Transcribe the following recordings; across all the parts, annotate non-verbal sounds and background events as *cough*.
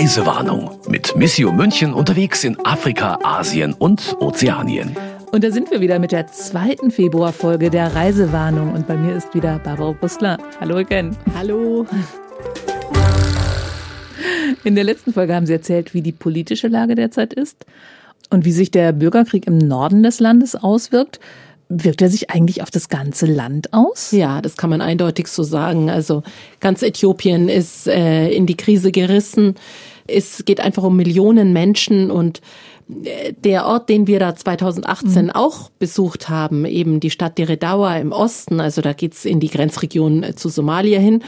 Reisewarnung mit Missio München unterwegs in Afrika, Asien und Ozeanien. Und da sind wir wieder mit der zweiten Februarfolge der Reisewarnung. Und bei mir ist wieder Barbara Brüssler. Hallo again. Hallo. In der letzten Folge haben Sie erzählt, wie die politische Lage derzeit ist und wie sich der Bürgerkrieg im Norden des Landes auswirkt. Wirkt er sich eigentlich auf das ganze Land aus? Ja, das kann man eindeutig so sagen. Also ganz Äthiopien ist äh, in die Krise gerissen. Es geht einfach um Millionen Menschen und äh, der Ort, den wir da 2018 mhm. auch besucht haben, eben die Stadt Deredawa im Osten, also da geht's in die Grenzregion äh, zu Somalia hin,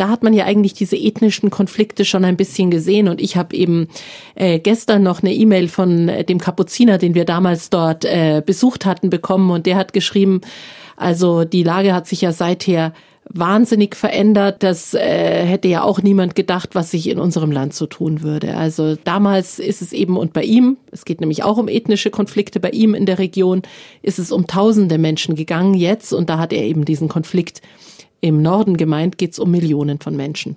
da hat man ja eigentlich diese ethnischen Konflikte schon ein bisschen gesehen. Und ich habe eben äh, gestern noch eine E-Mail von äh, dem Kapuziner, den wir damals dort äh, besucht hatten, bekommen. Und der hat geschrieben, also die Lage hat sich ja seither wahnsinnig verändert. Das äh, hätte ja auch niemand gedacht, was sich in unserem Land so tun würde. Also damals ist es eben und bei ihm, es geht nämlich auch um ethnische Konflikte, bei ihm in der Region ist es um tausende Menschen gegangen jetzt und da hat er eben diesen Konflikt im Norden gemeint geht es um Millionen von Menschen.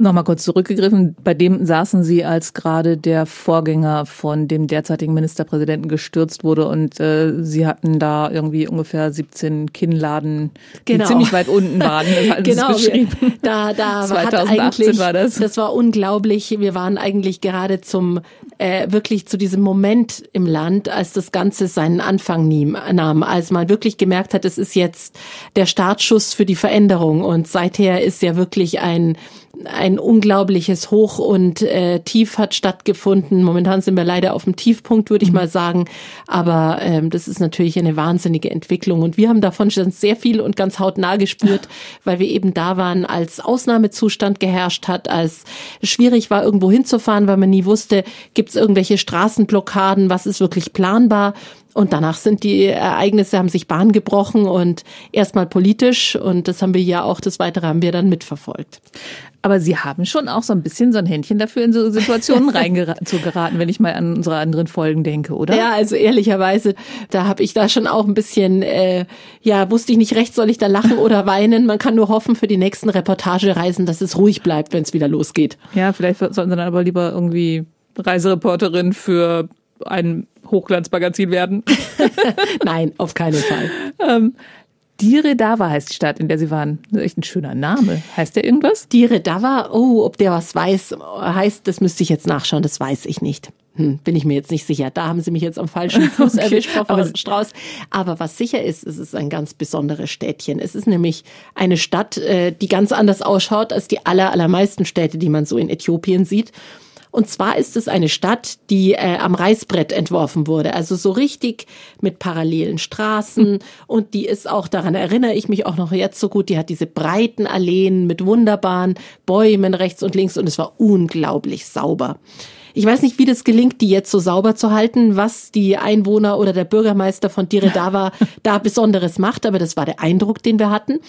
Nochmal kurz zurückgegriffen, bei dem saßen Sie, als gerade der Vorgänger von dem derzeitigen Ministerpräsidenten gestürzt wurde und äh, Sie hatten da irgendwie ungefähr 17 Kinnladen, die genau. ziemlich weit unten waren. *laughs* Genau, wir, da, da 2018 war das. Das war unglaublich. Wir waren eigentlich gerade zum äh, wirklich zu diesem Moment im Land, als das Ganze seinen Anfang nahm, als man wirklich gemerkt hat, es ist jetzt der Startschuss für die Veränderung und seither ist ja wirklich ein ein unglaubliches Hoch und äh, Tief hat stattgefunden. Momentan sind wir leider auf dem Tiefpunkt, würde ich mhm. mal sagen. Aber ähm, das ist natürlich eine wahnsinnige Entwicklung. Und wir haben davon schon sehr viel und ganz hautnah gespürt, *laughs* weil wir eben da waren, als Ausnahmezustand geherrscht hat, als schwierig war, irgendwo hinzufahren, weil man nie wusste, gibt es irgendwelche Straßenblockaden, was ist wirklich planbar. Und danach sind die Ereignisse, haben sich Bahn gebrochen und erstmal politisch und das haben wir ja auch, das Weitere haben wir dann mitverfolgt. Aber Sie haben schon auch so ein bisschen so ein Händchen dafür, in so Situationen *laughs* reinzugeraten, wenn ich mal an unsere anderen Folgen denke, oder? Ja, also ehrlicherweise, da habe ich da schon auch ein bisschen, äh, ja, wusste ich nicht recht, soll ich da lachen *laughs* oder weinen. Man kann nur hoffen für die nächsten Reportagereisen, dass es ruhig bleibt, wenn es wieder losgeht. Ja, vielleicht sollten Sie dann aber lieber irgendwie Reisereporterin für ein Hochglanzmagazin werden. *laughs* Nein, auf keinen Fall. ähm, Dire Dava heißt die Stadt, in der Sie waren. Das ist echt ein schöner Name. Heißt der irgendwas? Dire Dava, oh, ob der was weiß, heißt, das müsste ich jetzt nachschauen, das weiß ich nicht. Hm, bin ich mir jetzt nicht sicher. Da haben Sie mich jetzt am falschen *laughs* Fuß okay. erwischt, Frau Aber Strauß. Aber was sicher ist, es ist ein ganz besonderes Städtchen. Es ist nämlich eine Stadt, äh, die ganz anders ausschaut als die aller, allermeisten Städte, die man so in Äthiopien sieht. Und zwar ist es eine Stadt, die äh, am Reißbrett entworfen wurde. Also so richtig mit parallelen Straßen. Mhm. Und die ist auch, daran erinnere ich mich auch noch jetzt so gut, die hat diese breiten Alleen mit wunderbaren Bäumen rechts und links. Und es war unglaublich sauber. Ich weiß nicht, wie das gelingt, die jetzt so sauber zu halten, was die Einwohner oder der Bürgermeister von Diredava *laughs* da Besonderes macht, aber das war der Eindruck, den wir hatten.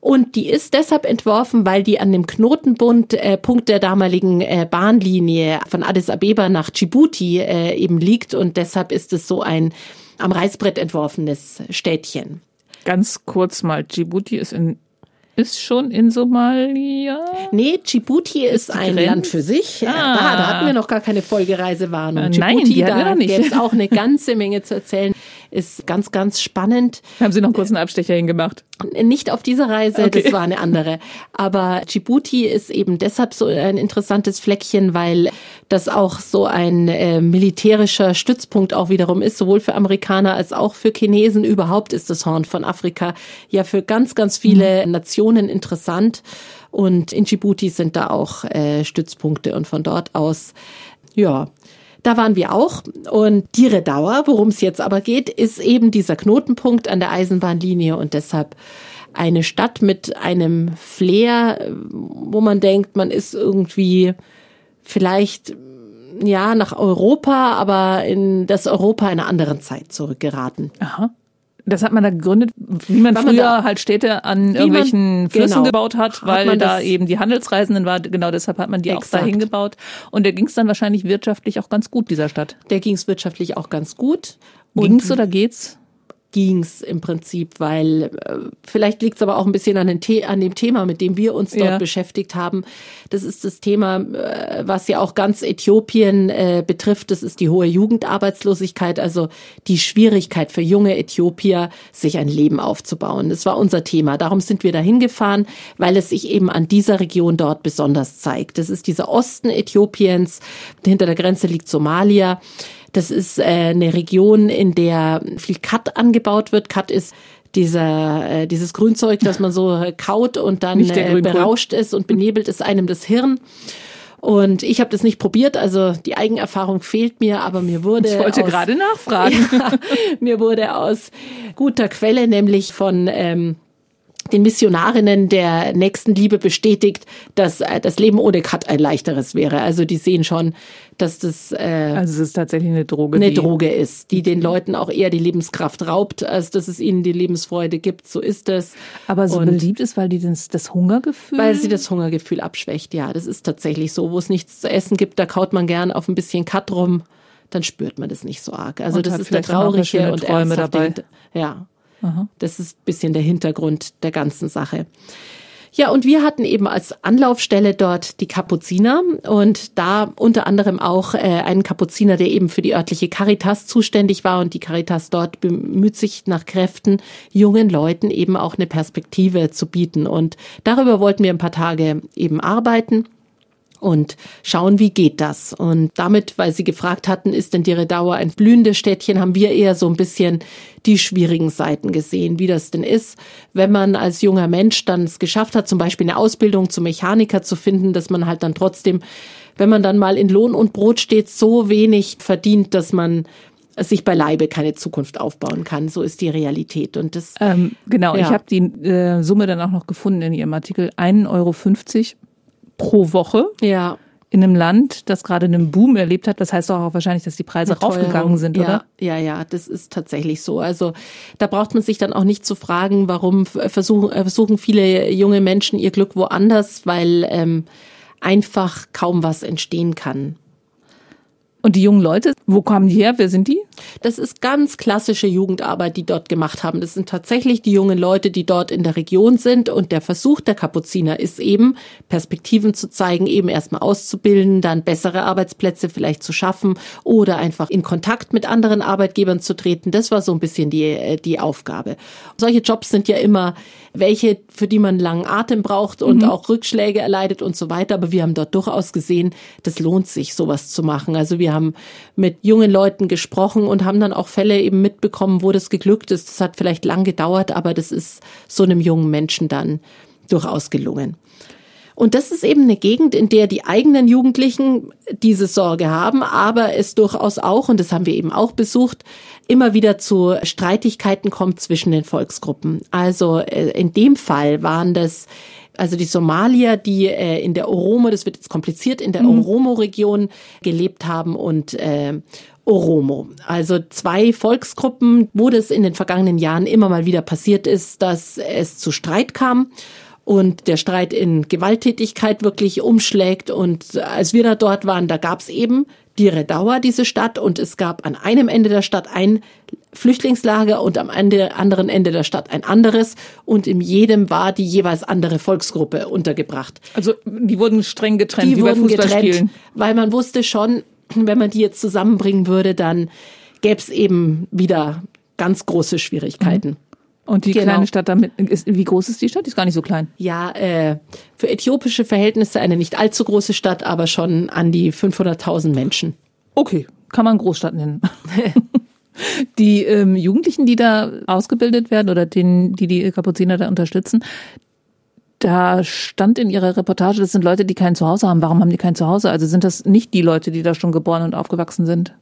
Und die ist deshalb entworfen, weil die an dem Knotenpunkt äh, Punkt der damaligen äh, Bahnlinie von Addis Abeba nach Djibouti äh, eben liegt. Und deshalb ist es so ein am Reißbrett entworfenes Städtchen. Ganz kurz mal, Djibouti ist in ist schon in Somalia? Nee, Djibouti ist, ist ein Grenz? Land für sich. Ah. Da, da hatten wir noch gar keine Folgereisewarnung. Äh, Djibouti, nein, die da gibt auch eine *laughs* ganze Menge zu erzählen. Ist ganz, ganz spannend. Haben Sie noch kurz einen Abstecher hingemacht? Nicht auf dieser Reise, okay. das war eine andere. Aber Djibouti ist eben deshalb so ein interessantes Fleckchen, weil das auch so ein äh, militärischer Stützpunkt auch wiederum ist, sowohl für Amerikaner als auch für Chinesen. Überhaupt ist das Horn von Afrika ja für ganz, ganz viele mhm. Nationen interessant. Und in Djibouti sind da auch äh, Stützpunkte und von dort aus, ja, da waren wir auch. Und die Redauer, worum es jetzt aber geht, ist eben dieser Knotenpunkt an der Eisenbahnlinie und deshalb eine Stadt mit einem Flair, wo man denkt, man ist irgendwie vielleicht ja nach Europa, aber in das Europa einer anderen Zeit zurückgeraten. Aha. Das hat man da gegründet, wie man Weil früher man halt Städte an irgendwelchen man, Flüssen genau, gebaut hat, weil hat da eben die Handelsreisenden waren. Genau deshalb hat man die exakt. auch dahin gebaut. Und der ging es dann wahrscheinlich wirtschaftlich auch ganz gut, dieser Stadt. Der ging es wirtschaftlich auch ganz gut. Ging es oder geht's? Ging's im Prinzip, weil äh, vielleicht liegt's aber auch ein bisschen an, den The an dem Thema, mit dem wir uns dort ja. beschäftigt haben. Das ist das Thema, äh, was ja auch ganz Äthiopien äh, betrifft. Das ist die hohe Jugendarbeitslosigkeit, also die Schwierigkeit für junge Äthiopier, sich ein Leben aufzubauen. Das war unser Thema. Darum sind wir dahin gefahren, weil es sich eben an dieser Region dort besonders zeigt. Das ist dieser Osten Äthiopiens. Hinter der Grenze liegt Somalia. Das ist äh, eine Region, in der viel Kat angebaut wird. Kat ist dieser, äh, dieses Grünzeug, das man so kaut und dann äh, berauscht ist und benebelt ist einem das Hirn. Und ich habe das nicht probiert, also die Eigenerfahrung fehlt mir, aber mir wurde. Ich wollte aus, gerade nachfragen. *laughs* Ja, mir wurde aus guter Quelle, nämlich von ähm, den Missionarinnen der nächsten Liebe bestätigt, dass äh, das Leben ohne Cut ein leichteres wäre. Also die sehen schon, dass das äh, also es ist tatsächlich eine Droge, eine Droge ist, die den Leuten auch eher die Lebenskraft raubt, als dass es ihnen die Lebensfreude gibt. So ist es. Aber so Und beliebt ist, weil die das, das Hungergefühl, weil sie das Hungergefühl abschwächt. Ja, das ist tatsächlich so. Wo es nichts zu essen gibt, da kaut man gern auf ein bisschen Cut rum. Dann spürt man das nicht so arg. Also und das ist der traurige und Träume dabei. Ja, Aha. Das ist bisschen der Hintergrund der ganzen Sache. Ja, und wir hatten eben als Anlaufstelle dort die Kapuziner und da unter anderem auch äh, einen Kapuziner, der eben für die örtliche Caritas zuständig war und die Caritas dort bemüht sich nach Kräften, jungen Leuten eben auch eine Perspektive zu bieten. Und darüber wollten wir ein paar Tage eben arbeiten und schauen, wie geht das. Und damit, weil Sie gefragt hatten, ist denn die Redauer ein blühendes Städtchen, haben wir eher so ein bisschen die schwierigen Seiten gesehen, wie das denn ist, wenn man als junger Mensch dann es geschafft hat, zum Beispiel eine Ausbildung zum Mechaniker zu finden, dass man halt dann trotzdem, wenn man dann mal in Lohn und Brot steht, so wenig verdient, dass man sich beileibe keine Zukunft aufbauen kann. So ist die Realität. Und das ähm, genau. Ja. Ich habe die äh, Summe dann auch noch gefunden in Ihrem Artikel: 1,50 Euro pro Woche. Ja. In einem Land, das gerade einen Boom erlebt hat, das heißt doch auch wahrscheinlich, dass die Preise Eine raufgegangen sind, ja, oder? Ja, ja, das ist tatsächlich so. Also da braucht man sich dann auch nicht zu fragen, warum versuchen, äh, versuchen viele junge Menschen ihr Glück woanders, weil ähm, einfach kaum was entstehen kann. Und die jungen Leute, wo kommen die her? Wer sind die? Das ist ganz klassische Jugendarbeit, die dort gemacht haben. Das sind tatsächlich die jungen Leute, die dort in der Region sind. Und der Versuch der Kapuziner ist eben, Perspektiven zu zeigen, eben erstmal auszubilden, dann bessere Arbeitsplätze vielleicht zu schaffen oder einfach in Kontakt mit anderen Arbeitgebern zu treten. Das war so ein bisschen die, äh, die Aufgabe. Solche Jobs sind ja immer welche, für die man langen Atem braucht und mhm. auch Rückschläge erleidet und so weiter. Aber wir haben dort durchaus gesehen, das lohnt sich, sowas zu machen. Also wir haben mit jungen Leuten gesprochen und haben dann auch Fälle eben mitbekommen, wo das geglückt ist. Das hat vielleicht lang gedauert, aber das ist so einem jungen Menschen dann durchaus gelungen. Und das ist eben eine Gegend, in der die eigenen Jugendlichen diese Sorge haben, aber es durchaus auch, und das haben wir eben auch besucht, immer wieder zu Streitigkeiten kommt zwischen den Volksgruppen. Also äh, in dem Fall waren das also die Somalier, die äh, in der Oromo, das wird jetzt kompliziert, in der mhm. Oromo-Region gelebt haben und äh, Oromo. Also zwei Volksgruppen, wo das in den vergangenen Jahren immer mal wieder passiert ist, dass es zu Streit kam und der Streit in Gewalttätigkeit wirklich umschlägt. Und als wir da dort waren, da gab es eben die Redauer, diese Stadt, und es gab an einem Ende der Stadt ein Flüchtlingslager und am Ende, anderen Ende der Stadt ein anderes. Und in jedem war die jeweils andere Volksgruppe untergebracht. Also die wurden streng getrennt, die wie wurden getrennt, weil man wusste schon, wenn man die jetzt zusammenbringen würde, dann gäbe es eben wieder ganz große Schwierigkeiten. Mhm. Und die genau. kleine Stadt damit, ist, wie groß ist die Stadt? Die ist gar nicht so klein. Ja, äh, für äthiopische Verhältnisse eine nicht allzu große Stadt, aber schon an die 500.000 Menschen. Okay, kann man Großstadt nennen. *laughs* die ähm, Jugendlichen, die da ausgebildet werden oder denen, die die Kapuziner da unterstützen, da stand in ihrer Reportage, das sind Leute, die kein Zuhause haben. Warum haben die kein Zuhause? Also sind das nicht die Leute, die da schon geboren und aufgewachsen sind?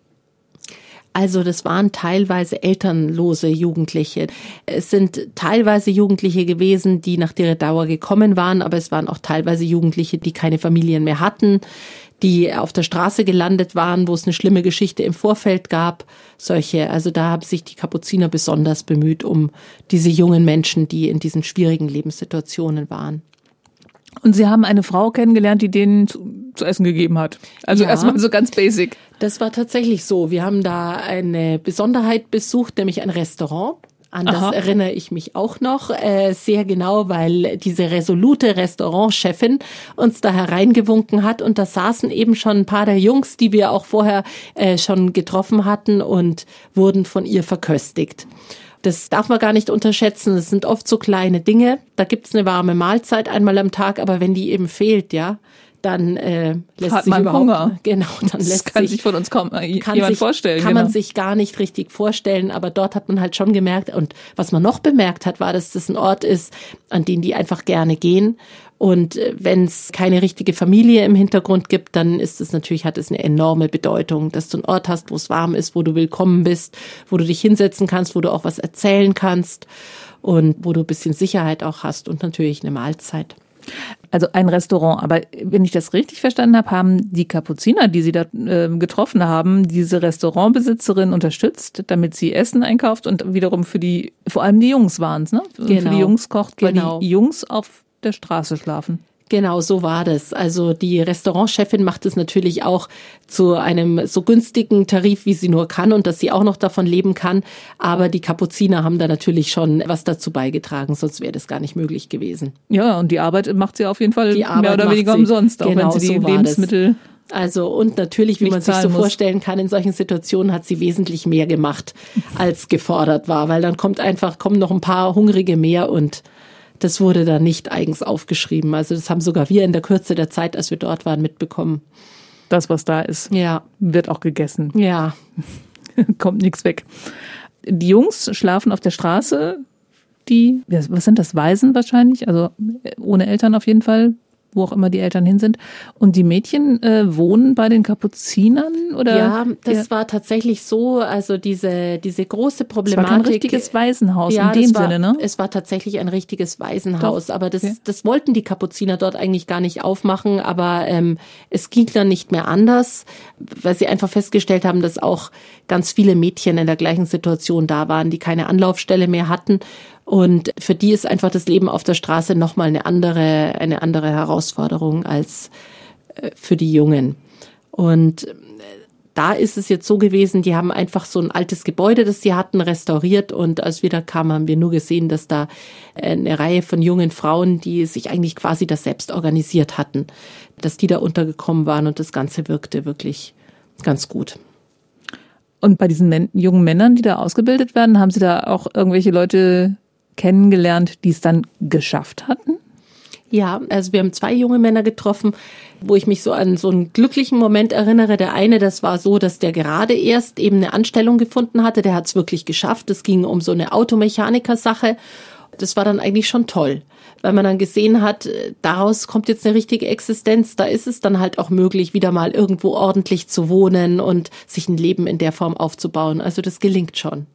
Also das waren teilweise elternlose Jugendliche. Es sind teilweise Jugendliche gewesen, die nach Dauer gekommen waren, aber es waren auch teilweise Jugendliche, die keine Familien mehr hatten, die auf der Straße gelandet waren, wo es eine schlimme Geschichte im Vorfeld gab. Solche, also da haben sich die Kapuziner besonders bemüht um diese jungen Menschen, die in diesen schwierigen Lebenssituationen waren. Und Sie haben eine Frau kennengelernt, die denen zu, zu essen gegeben hat. Also ja, erstmal so ganz basic. Das war tatsächlich so. Wir haben da eine Besonderheit besucht, nämlich ein Restaurant. An das Aha. erinnere ich mich auch noch äh, sehr genau, weil diese resolute Restaurantchefin uns da hereingewunken hat und da saßen eben schon ein paar der Jungs, die wir auch vorher äh, schon getroffen hatten und wurden von ihr verköstigt. Das darf man gar nicht unterschätzen. Das sind oft so kleine Dinge. Da gibt's eine warme Mahlzeit einmal am Tag, aber wenn die eben fehlt, ja, dann äh, lässt Hat sich man überhaupt, Hunger. *laughs* Genau, dann das lässt kann sich, sich von uns kaum kann jemand sich, vorstellen. Kann genau. man sich gar nicht richtig vorstellen, aber dort hat man halt schon gemerkt und was man noch bemerkt hat, war, dass das ein Ort ist, an den die einfach gerne gehen. Und äh, wenn es keine richtige Familie im Hintergrund gibt, dann ist es natürlich, hat es eine enorme Bedeutung, dass du einen Ort hast, wo es warm ist, wo du willkommen bist, wo du dich hinsetzen kannst, wo du auch was erzählen kannst und wo du ein bisschen Sicherheit auch hast und natürlich eine Mahlzeit. Also ein Restaurant, aber wenn ich das richtig verstanden habe, haben die Kapuziner, die Sie da äh, getroffen haben, diese Restaurantbesitzerin unterstützt, damit sie Essen einkauft und wiederum für die, vor allem die Jungs waren es, ne? Genau. Für die Jungs kocht, weil Genau. die Jungs auf der Straße schlafen. Genau, so war das. Also die Restaurantchefin macht es natürlich auch zu einem so günstigen Tarif, wie sie nur kann und dass sie auch noch davon leben kann. Aber die Kapuziner haben da natürlich schon was dazu beigetragen, sonst wäre das gar nicht möglich gewesen. Ja, und die Arbeit macht sie auf jeden Fall Die Arbeit mehr oder weniger sie. umsonst, auch Genau, wenn sie die so Lebensmittel. Also und natürlich, wie Nicht man sich so muss. vorstellen kann, in solchen Situationen hat sie wesentlich mehr gemacht, als gefordert war, weil dann kommt einfach, kommen noch ein paar Hungrige mehr und das wurde dann nicht eigens aufgeschrieben. Also das haben sogar wir in der Kürze der Zeit, als wir dort waren, mitbekommen. Das, was da ist, Ja, wird auch gegessen. ja, *laughs* Kommt nichts weg. Die Jungs schlafen auf der Straße. Die, was sind das, Waisen wahrscheinlich? Also äh, ohne Eltern auf jeden Fall, wo auch immer die Eltern hin sind. Und die Mädchen äh, wohnen bei den Kapuzinern? Oder? ja, das war tatsächlich so. Also diese diese große das war Problematik. kein richtiges Waisenhaus ja, in dem war, Sinne, ne? Es war tatsächlich ein richtiges Waisenhaus, Doch, aber das, okay. das wollten die Kapuziner dort eigentlich gar nicht aufmachen, aber ähm, es ging dann nicht mehr anders, weil sie einfach festgestellt haben, dass auch ganz viele Mädchen in der gleichen Situation da waren, die keine Anlaufstelle mehr hatten. Und für die ist einfach das Leben auf der Straße nochmal eine andere, eine andere Herausforderung als äh, für die Jungen. Und äh, da ist es jetzt so gewesen, die haben einfach so ein altes Gebäude, das sie hatten, restauriert und als wir da kamen, haben wir nur gesehen, dass da äh, eine Reihe von jungen Frauen, die sich eigentlich quasi das selbst organisiert hatten, dass die da untergekommen waren und das Ganze wirkte wirklich ganz gut. Und bei diesen jungen Männern, die da ausgebildet werden, haben Sie da auch irgendwelche Leute kennengelernt, die es dann geschafft hatten? Ja, also wir haben zwei junge Männer getroffen, wo ich mich so an so einen glücklichen Moment erinnere. Der eine, das war so, dass der gerade erst eben eine Anstellung gefunden hatte. Der hat es wirklich geschafft. Es ging um so eine Automechaniker-Sache. Das war dann eigentlich schon toll, weil man dann gesehen hat, daraus kommt jetzt eine richtige Existenz. Da ist es dann halt auch möglich, wieder mal irgendwo ordentlich zu wohnen und sich ein Leben in der Form aufzubauen. Also das gelingt schon.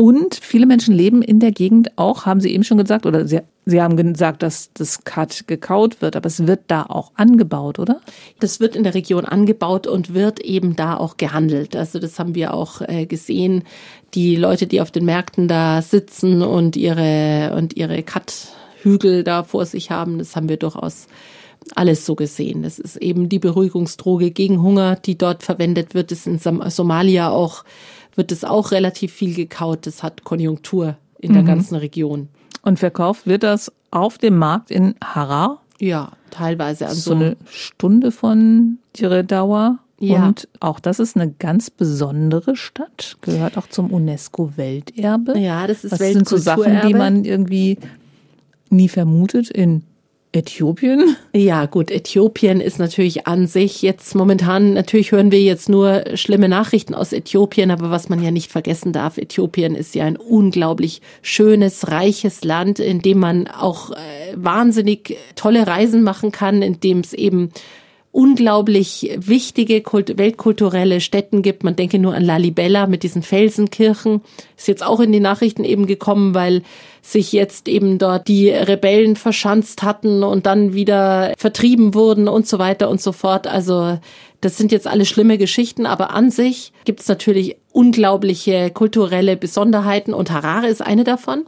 Und viele Menschen leben in der Gegend auch, haben Sie eben schon gesagt, oder Sie, Sie haben gesagt, dass das Kat gekaut wird, aber es wird da auch angebaut, oder? Das wird in der Region angebaut und wird eben da auch gehandelt. Also das haben wir auch äh, gesehen. Die Leute, die auf den Märkten da sitzen und ihre und ihre Cut-Hügel da vor sich haben, das haben wir durchaus alles so gesehen. Das ist eben die Beruhigungsdroge gegen Hunger, die dort verwendet wird. Das ist in Som Somalia auch wird es auch relativ viel gekaut. Das hat Konjunktur in der ganzen Region. Und verkauft wird das auf dem Markt in Harar, Ja, teilweise an so eine Stunde von ihrer Dauer. Ja. Und auch das ist eine ganz besondere Stadt, gehört auch zum UNESCO-Welterbe. Ja, das ist Was sind so Sachen, die Weltkulturerbe. man irgendwie nie vermutet in Äthiopien? Ja, gut, Äthiopien ist natürlich an sich jetzt momentan, natürlich hören wir jetzt nur schlimme Nachrichten aus Äthiopien, aber was man ja nicht vergessen darf, Äthiopien ist ja ein unglaublich schönes, reiches Land, in dem man auch äh, wahnsinnig tolle Reisen machen kann, in dem es eben unglaublich wichtige Kult weltkulturelle Stätten gibt. Man denke nur an Lalibela mit diesen Felsenkirchen. Ist jetzt auch in die Nachrichten eben gekommen, weil sich jetzt eben dort die Rebellen verschanzt hatten und dann wieder vertrieben wurden und so weiter und so fort. Also das sind jetzt alle schlimme Geschichten, aber an sich gibt es natürlich unglaubliche kulturelle Besonderheiten und Harare ist eine davon.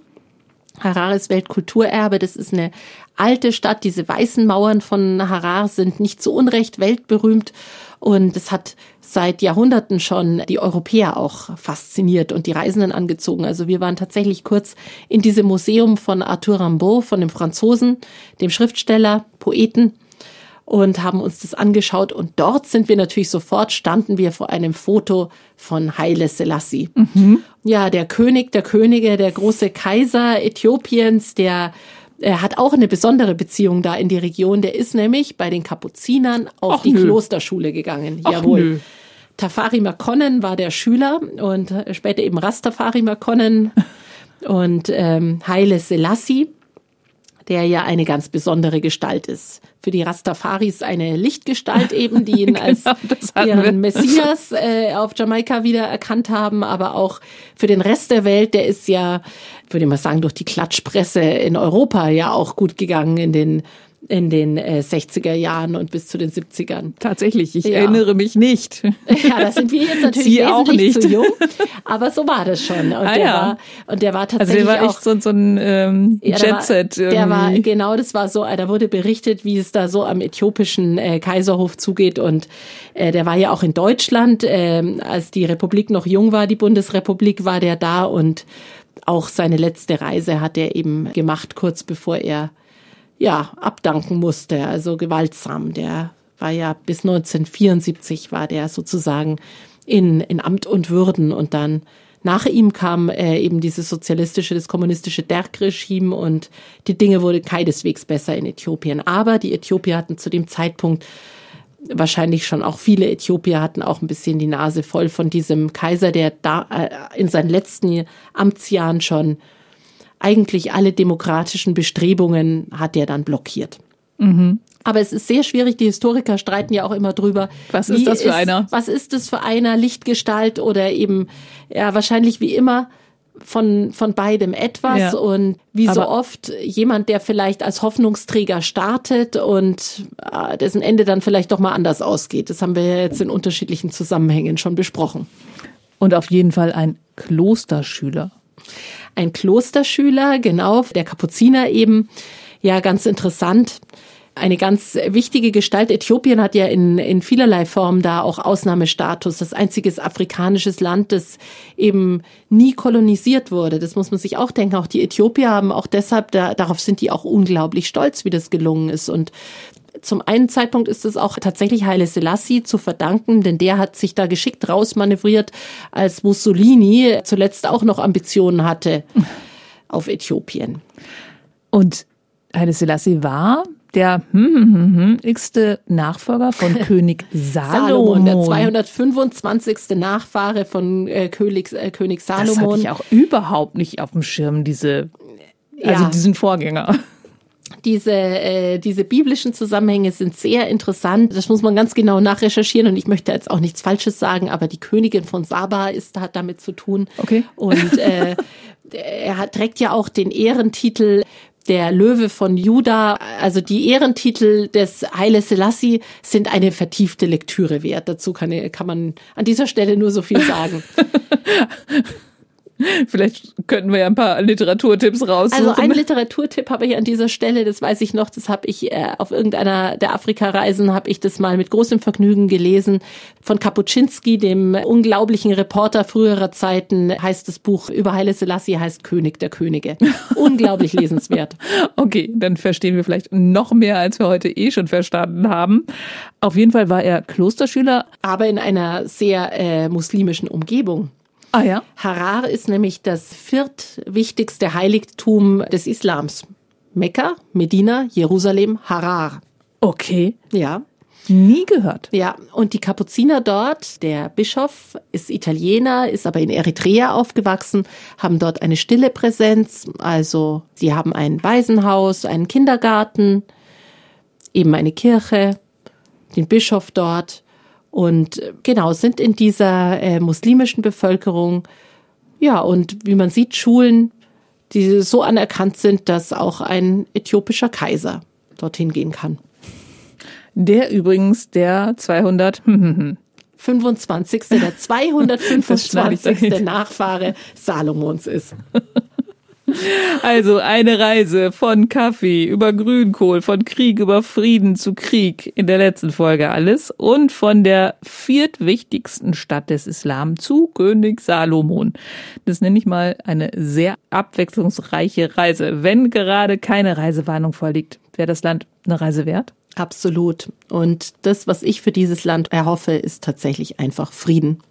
Harare ist Weltkulturerbe. Das ist eine alte Stadt. Diese weißen Mauern von Harare sind nicht zu Unrecht weltberühmt. Und es hat seit Jahrhunderten schon die Europäer auch fasziniert und die Reisenden angezogen. Also wir waren tatsächlich kurz in diesem Museum von Arthur Rimbaud, von dem Franzosen, dem Schriftsteller, Poeten und haben uns das angeschaut. Und dort sind wir natürlich sofort, standen wir vor einem Foto von Haile Selassie. Mhm. Ja, der König der Könige, der große Kaiser Äthiopiens, der er hat auch eine besondere Beziehung da in die Region. Der ist nämlich bei den Kapuzinern auf Ach, die nö. Klosterschule gegangen. Ach, Jawohl. Nö. Tafari Makonnen war der Schüler und später eben Rastafari Makonnen *laughs* und ähm, Haile Selassie der ja eine ganz besondere Gestalt ist. Für die Rastafaris eine Lichtgestalt *laughs* eben, die ihn genau, als ihren wir. Messias äh, auf Jamaika wieder erkannt haben, aber auch für den Rest der Welt, der ist ja, würde ich mal sagen, durch die Klatschpresse in Europa ja auch gut gegangen in den in den äh, 60er Jahren und bis zu den 70ern. Tatsächlich, ich ja. erinnere mich nicht. *laughs* Ja, da sind wir jetzt natürlich Sie wesentlich zu jung, aber so war das schon. Und ah, der ja. war und der war tatsächlich also der war echt so, so ein ähm, ja, Jetset. Der, der war genau, das war so. Da wurde berichtet, wie es da so am äthiopischen äh, Kaiserhof zugeht und äh, der war ja auch in Deutschland, äh, als die Republik noch jung war, die Bundesrepublik, war der da und auch seine letzte Reise hat er eben gemacht, kurz bevor er ja, abdanken musste, also gewaltsam. Der war ja bis 1974 war der sozusagen in, in Amt und Würden und dann nach ihm kam äh, eben dieses sozialistische, das kommunistische Derg-Regime und die Dinge wurden keineswegs besser in Äthiopien. Aber die Äthiopier hatten zu dem Zeitpunkt wahrscheinlich schon auch viele Äthiopier hatten auch ein bisschen die Nase voll von diesem Kaiser, der da äh, in seinen letzten Amtsjahren schon eigentlich alle demokratischen Bestrebungen hat er dann blockiert. Mhm. Aber es ist sehr schwierig. Die Historiker streiten ja auch immer drüber. Was ist das für ist, einer? Was ist das für einer? Lichtgestalt oder eben, ja, wahrscheinlich wie immer von, von beidem etwas ja. und wie so oft jemand, der vielleicht als Hoffnungsträger startet und äh, dessen Ende dann vielleicht doch mal anders ausgeht. Das haben wir ja jetzt in unterschiedlichen Zusammenhängen schon besprochen. Und auf jeden Fall ein Klosterschüler ein Klosterschüler, genau, der Kapuziner eben. Ja, ganz interessant. Eine ganz wichtige Gestalt. Äthiopien hat ja in, in vielerlei Form da auch Ausnahmestatus. Das einzige afrikanisches Land, das eben nie kolonisiert wurde. Das muss man sich auch denken. Auch die Äthiopier haben auch deshalb, da, darauf sind die auch unglaublich stolz, wie das gelungen ist. Und zum einen Zeitpunkt ist es auch tatsächlich Haile Selassie zu verdanken, denn der hat sich da geschickt rausmanövriert, als Mussolini zuletzt auch noch Ambitionen hatte auf Äthiopien. Und Haile Selassie war der hm, hm, hm, hm, x-te Nachfolger von *laughs* König Salomon. Salomon. Der 225. Nachfahre von äh, König, äh, König Salomon. Das hatte ich auch überhaupt nicht auf dem Schirm, diese, also ja. diesen Vorgänger. Diese, äh, diese biblischen Zusammenhänge sind sehr interessant. Das muss man ganz genau nachrecherchieren und ich möchte jetzt auch nichts Falsches sagen, aber die Königin von Saba ist, hat damit zu tun. Okay. Und äh, *laughs* er hat, trägt ja auch den Ehrentitel der Löwe von Juda, also die Ehrentitel des Haile Selassie sind eine vertiefte Lektüre wert. Dazu kann, kann man an dieser Stelle nur so viel sagen. *laughs* *laughs* Vielleicht könnten wir ja ein paar Literaturtipps raussuchen. Also einen Literaturtipp habe ich an dieser Stelle, das weiß ich noch, das habe ich äh, auf irgendeiner der Afrika-Reisen, habe ich das mal mit großem Vergnügen gelesen. Von Kapuczynski, dem unglaublichen Reporter früherer Zeiten, heißt das Buch über Haile Selassie, heißt König der Könige. *laughs* Unglaublich lesenswert. Okay, dann verstehen wir vielleicht noch mehr, als wir heute eh schon verstanden haben. Auf jeden Fall war er Klosterschüler. Aber in einer sehr äh, muslimischen Umgebung. Ah ja. Harar ist nämlich das viertwichtigste Heiligtum des Islams. Mekka, Medina, Jerusalem, Harar. Okay. Ja. Nie gehört. Ja, und die Kapuziner dort, der Bischof ist Italiener, ist aber in Eritrea aufgewachsen, haben dort eine stille Präsenz. Also sie haben ein Waisenhaus, einen Kindergarten, eben eine Kirche, den Bischof dort und äh, genau, sind in dieser äh, muslimischen Bevölkerung, ja, und wie man sieht, Schulen, die so anerkannt sind, dass auch ein äthiopischer Kaiser dorthin gehen kann. Der übrigens der 200 25. *laughs* der 225. Nachfahre Salomons ist. *laughs* Also eine Reise von Kaffee über Grünkohl, von Krieg über Frieden zu Krieg in der letzten Folge alles und von der viertwichtigsten Stadt des Islam zu König Salomon. Das nenne ich mal eine sehr abwechslungsreiche Reise. Wenn gerade keine Reisewarnung vorliegt, wäre das Land eine Reise wert? Absolut. Und das, was ich für dieses Land erhoffe, ist tatsächlich einfach Frieden.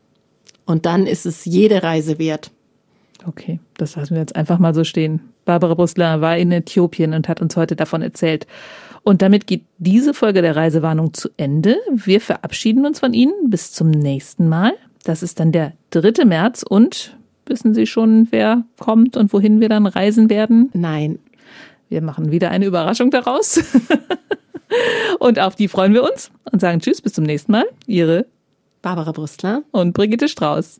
Und dann ist es jede Reise wert. Okay, das lassen wir jetzt einfach mal so stehen. Barbara Brustler war in Äthiopien und hat uns heute davon erzählt. Und damit geht diese Folge der Reisewarnung zu Ende. Wir verabschieden uns von Ihnen. Bis zum nächsten Mal. Das ist dann der 3. März. Und wissen Sie schon, wer kommt und wohin wir dann reisen werden? Nein. Wir machen wieder eine Überraschung daraus. *laughs* und auf die freuen wir uns und sagen Tschüss, bis zum nächsten Mal. Ihre Barbara Brustler und Brigitte Strauß.